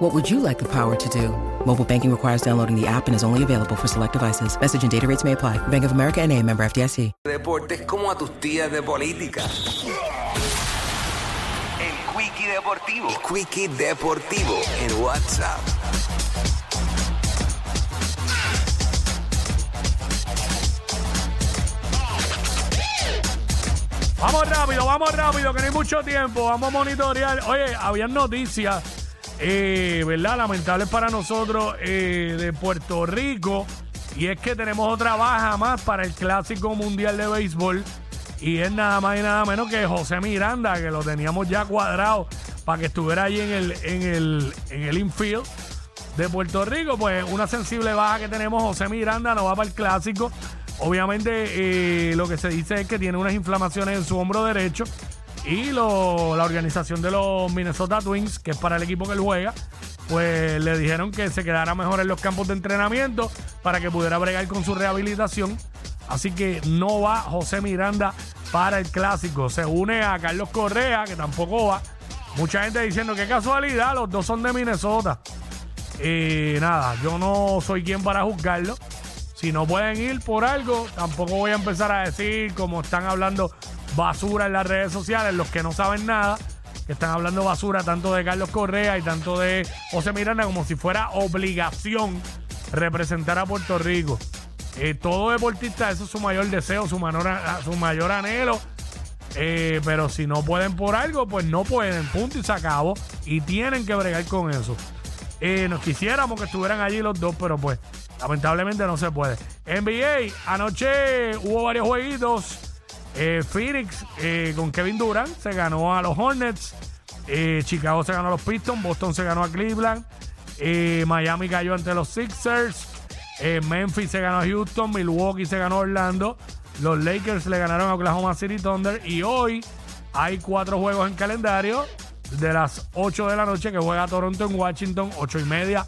What would you like the power to do? Mobile banking requires downloading the app and is only available for select devices. Message and data rates may apply. Bank of America and a member FDIC. Deportes como a tus tías de política. El Quickie Deportivo. El Quickie Deportivo en WhatsApp. Vamos rápido, vamos rápido, que no hay mucho tiempo. Vamos a monitorear. Oye, habían noticias, eh, ¿verdad? Lamentables para nosotros eh, de Puerto Rico. Y es que tenemos otra baja más para el Clásico Mundial de Béisbol. Y es nada más y nada menos que José Miranda, que lo teníamos ya cuadrado para que estuviera ahí en el, en el, en el infield de Puerto Rico. Pues una sensible baja que tenemos, José Miranda no va para el Clásico. Obviamente eh, lo que se dice es que tiene unas inflamaciones en su hombro derecho y lo- la organización de los Minnesota Twins, que es para el equipo que él juega, pues le dijeron que se quedara mejor en los campos de entrenamiento para que pudiera bregar con su rehabilitación. Así que no va José Miranda para el clásico. Se une a Carlos Correa, que tampoco va. Mucha gente diciendo que casualidad, los dos son de Minnesota. Eh, nada, yo no soy quien para juzgarlo. Si no pueden ir por algo, tampoco voy a empezar a decir como están hablando basura en las redes sociales, los que no saben nada, que están hablando basura tanto de Carlos Correa y tanto de José Miranda como si fuera obligación representar a Puerto Rico. Eh, todo deportista, eso es su mayor deseo, su, mayor- su mayor anhelo. Eh, pero si no pueden por algo, pues no pueden, punto y se acabó. Y tienen que bregar con eso. Eh, nos quisiéramos que estuvieran allí los dos, pero pues lamentablemente no se puede. NBA, anoche hubo varios jueguitos. Eh, Phoenix eh, con Kevin Durant se ganó a los Hornets. Eh, Chicago se ganó a los Pistons. Boston se ganó a Cleveland. Miami cayó ante los Sixers. Memphis se ganó a Houston. Milwaukee se ganó a Orlando. Los Lakers le ganaron a Oklahoma City Thunder. Y hoy hay cuatro juegos en calendario. De las 8 de la noche que juega Toronto en Washington. 8 y media.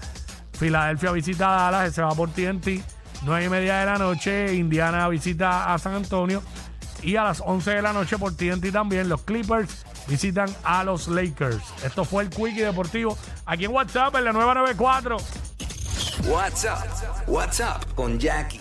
Filadelfia visita a Dallas. Se va por TNT. 9 y media de la noche. Indiana visita a San Antonio. Y a las 11 de la noche por TNT también. Los Clippers visitan a los Lakers. Esto fue el Quickie Deportivo. Aquí en WhatsApp en la 994. WhatsApp. WhatsApp con Jackie.